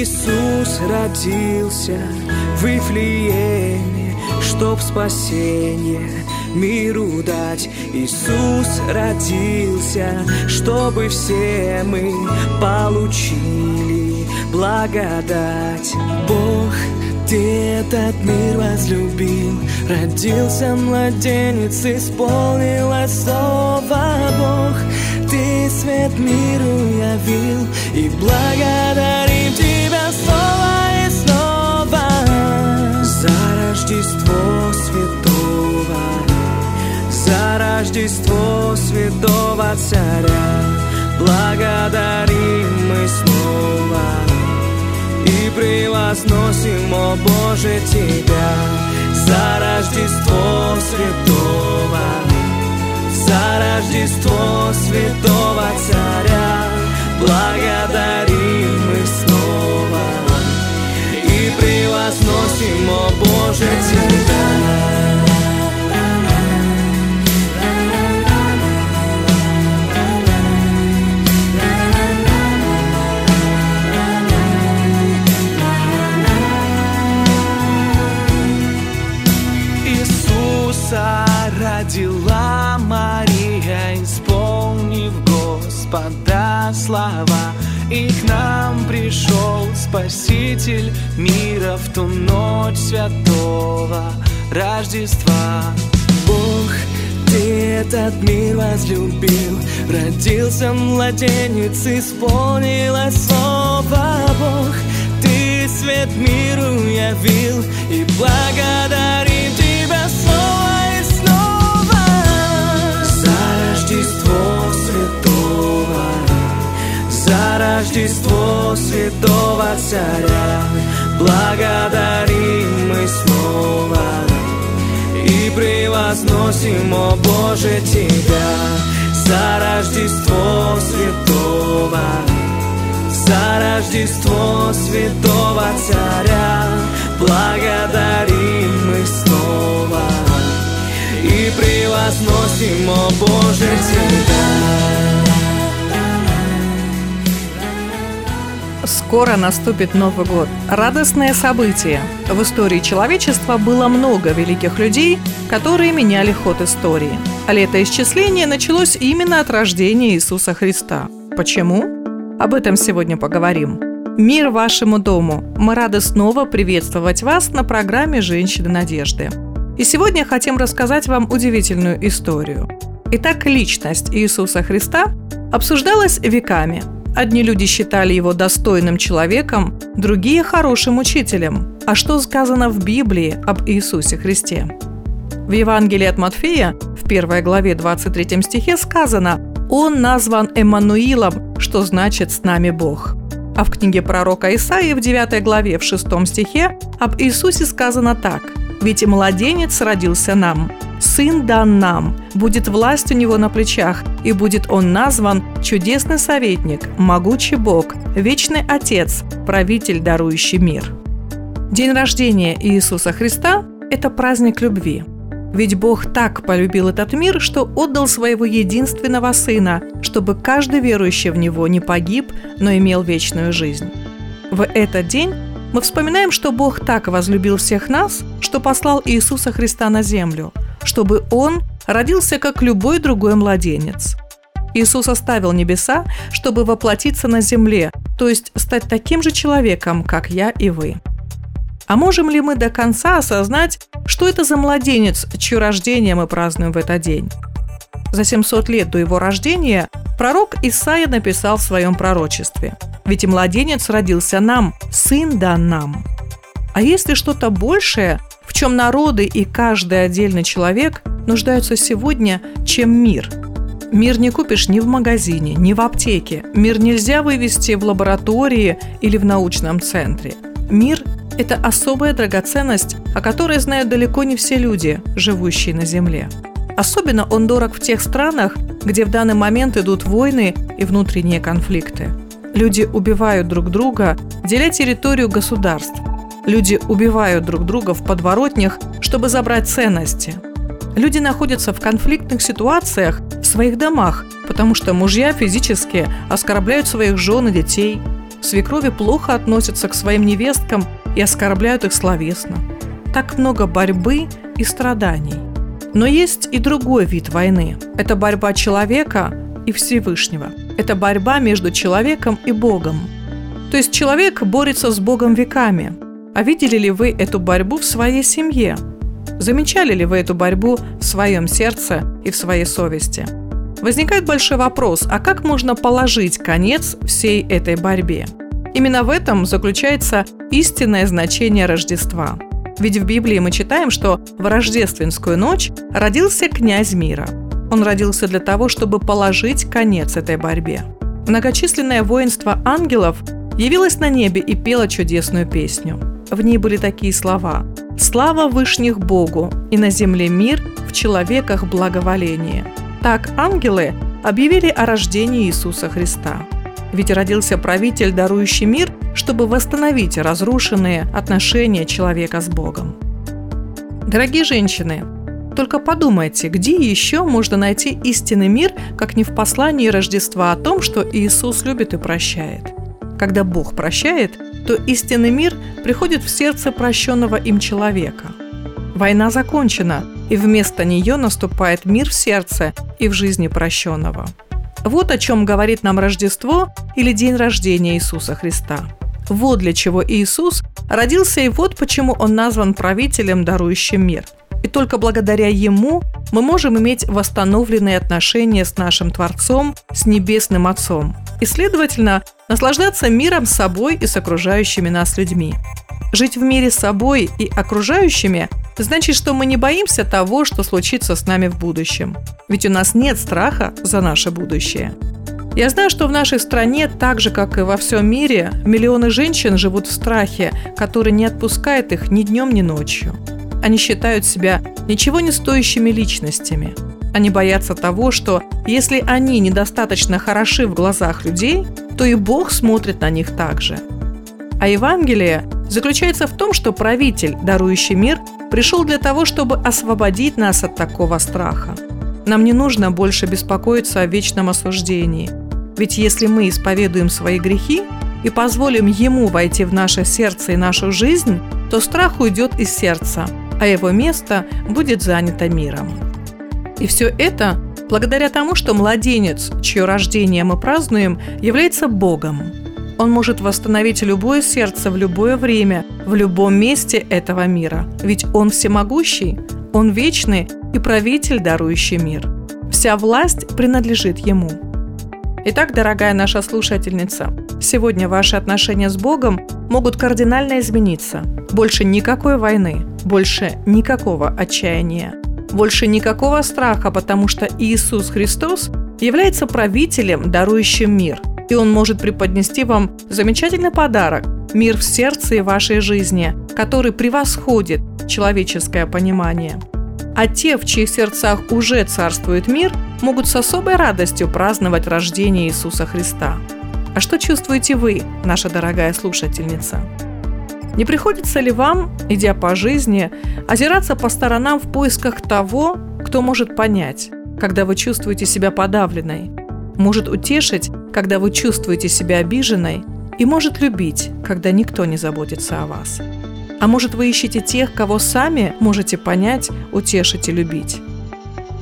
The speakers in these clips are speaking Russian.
Иисус родился в Вифлееме, чтоб спасение миру дать. Иисус родился, чтобы все мы получили благодать. Бог ты этот мир возлюбил, родился младенец, исполнилось слово Бог. Ты свет миру явил, и благодарим Рождество Святого Царя. Благодарим мы снова и превозносим, о Боже, Тебя за Рождество Святого за Рождество Святого Царя Благодарим мы снова И превозносим, о Боже, Тебя Спаситель мира в ту ночь святого Рождества. Бог, ты этот мир возлюбил, родился младенец, исполнилось слово Бог. Ты свет миру явил, и благодарим Тебя снова Рождество Святого Царя. Благодарим мы снова и превозносим, о Боже, Тебя за Рождество Святого, за Рождество Святого Царя. Благодарим мы снова и превозносим, о Боже, Тебя. Скоро наступит Новый год. Радостное событие. В истории человечества было много великих людей, которые меняли ход истории. А летоисчисление началось именно от рождения Иисуса Христа. Почему? Об этом сегодня поговорим. Мир вашему дому! Мы рады снова приветствовать вас на программе «Женщины надежды». И сегодня хотим рассказать вам удивительную историю. Итак, личность Иисуса Христа обсуждалась веками. Одни люди считали его достойным человеком, другие – хорошим учителем. А что сказано в Библии об Иисусе Христе? В Евангелии от Матфея в первой главе 23 стихе сказано «Он назван Эммануилом, что значит «с нами Бог». А в книге пророка Исаии в 9 главе в 6 стихе об Иисусе сказано так «Ведь младенец родился нам, сын дан нам, будет власть у него на плечах, и будет он назван чудесный советник, могучий Бог, вечный Отец, правитель, дарующий мир». День рождения Иисуса Христа – это праздник любви. Ведь Бог так полюбил этот мир, что отдал своего единственного Сына, чтобы каждый верующий в Него не погиб, но имел вечную жизнь. В этот день мы вспоминаем, что Бог так возлюбил всех нас, что послал Иисуса Христа на землю, чтобы Он родился как любой другой младенец. Иисус оставил небеса, чтобы воплотиться на земле, то есть стать таким же человеком, как я и вы. А можем ли мы до конца осознать, что это за младенец, чье рождение мы празднуем в этот день? За 700 лет до его рождения пророк Исаия написал в своем пророчестве Ведь и младенец родился нам, сын дан нам. А есть ли что-то большее, в чем народы и каждый отдельный человек нуждаются сегодня, чем мир? Мир не купишь ни в магазине, ни в аптеке. Мир нельзя вывести в лаборатории или в научном центре. Мир – это особая драгоценность, о которой знают далеко не все люди, живущие на Земле. Особенно он дорог в тех странах, где в данный момент идут войны и внутренние конфликты. Люди убивают друг друга, деля территорию государств. Люди убивают друг друга в подворотнях, чтобы забрать ценности. Люди находятся в конфликтных ситуациях в своих домах, потому что мужья физически оскорбляют своих жен и детей. Свекрови плохо относятся к своим невесткам и оскорбляют их словесно. Так много борьбы и страданий. Но есть и другой вид войны. Это борьба человека и Всевышнего. Это борьба между человеком и Богом. То есть человек борется с Богом веками – а видели ли вы эту борьбу в своей семье? Замечали ли вы эту борьбу в своем сердце и в своей совести? Возникает большой вопрос, а как можно положить конец всей этой борьбе? Именно в этом заключается истинное значение Рождества. Ведь в Библии мы читаем, что в рождественскую ночь родился князь мира. Он родился для того, чтобы положить конец этой борьбе. Многочисленное воинство ангелов явилось на небе и пело чудесную песню. В ней были такие слова «Слава Вышних Богу, и на земле мир, в человеках благоволение». Так ангелы объявили о рождении Иисуса Христа. Ведь родился правитель, дарующий мир, чтобы восстановить разрушенные отношения человека с Богом. Дорогие женщины, только подумайте, где еще можно найти истинный мир, как не в послании Рождества о том, что Иисус любит и прощает. Когда Бог прощает, то истинный мир приходит в сердце прощенного им человека. Война закончена, и вместо нее наступает мир в сердце и в жизни прощенного. Вот о чем говорит нам Рождество или день рождения Иисуса Христа. Вот для чего Иисус родился и вот почему Он назван правителем, дарующим мир. И только благодаря Ему мы можем иметь восстановленные отношения с нашим Творцом, с Небесным Отцом. И, следовательно, наслаждаться миром с собой и с окружающими нас людьми. Жить в мире с собой и окружающими значит, что мы не боимся того, что случится с нами в будущем. Ведь у нас нет страха за наше будущее. Я знаю, что в нашей стране, так же как и во всем мире, миллионы женщин живут в страхе, который не отпускает их ни днем, ни ночью. Они считают себя ничего не стоящими личностями. Они боятся того, что если они недостаточно хороши в глазах людей, то и Бог смотрит на них так же. А Евангелие заключается в том, что правитель, дарующий мир, пришел для того, чтобы освободить нас от такого страха. Нам не нужно больше беспокоиться о вечном осуждении. Ведь если мы исповедуем свои грехи и позволим Ему войти в наше сердце и нашу жизнь, то страх уйдет из сердца, а его место будет занято миром. И все это благодаря тому, что младенец, чье рождение мы празднуем, является Богом. Он может восстановить любое сердце в любое время, в любом месте этого мира. Ведь Он всемогущий, Он вечный и правитель, дарующий мир. Вся власть принадлежит Ему. Итак, дорогая наша слушательница, сегодня ваши отношения с Богом могут кардинально измениться. Больше никакой войны, больше никакого отчаяния. Больше никакого страха, потому что Иисус Христос является правителем, дарующим мир. И Он может преподнести вам замечательный подарок – мир в сердце и вашей жизни, который превосходит человеческое понимание. А те, в чьих сердцах уже царствует мир, могут с особой радостью праздновать рождение Иисуса Христа. А что чувствуете вы, наша дорогая слушательница? Не приходится ли вам, идя по жизни, озираться по сторонам в поисках того, кто может понять, когда вы чувствуете себя подавленной, может утешить, когда вы чувствуете себя обиженной, и может любить, когда никто не заботится о вас? А может вы ищете тех, кого сами можете понять, утешить и любить?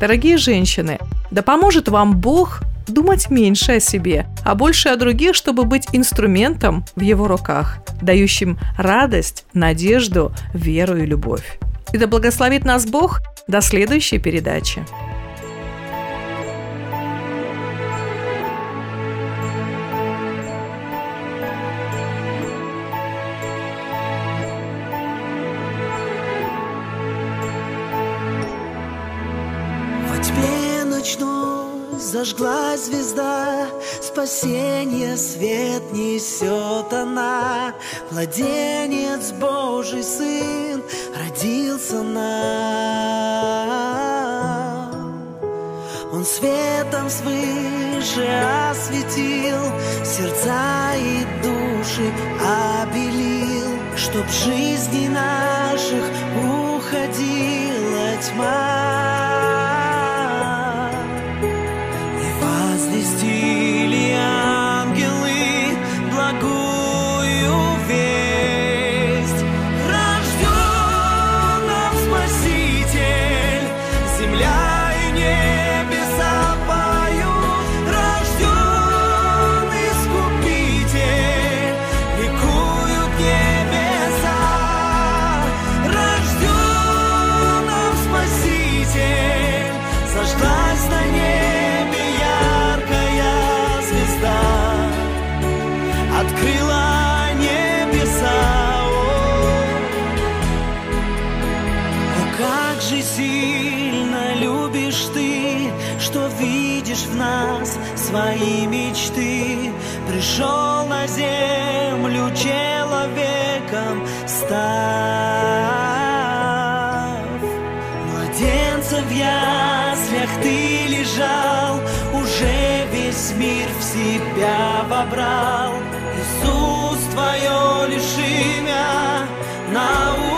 Дорогие женщины, да поможет вам Бог думать меньше о себе, а больше о других, чтобы быть инструментом в его руках, дающим радость, надежду, веру и любовь. И да благословит нас Бог до следующей передачи. Зажглась звезда, спасение свет несет она. Младенец Божий Сын родился нам. Он светом свыше осветил сердца и души обелил, чтоб жизни наших уходила тьма. Свои мечты. Пришел на землю человеком став. Младенцем в яслях ты лежал Уже весь мир в себя вобрал. Иисус, твое лишь имя на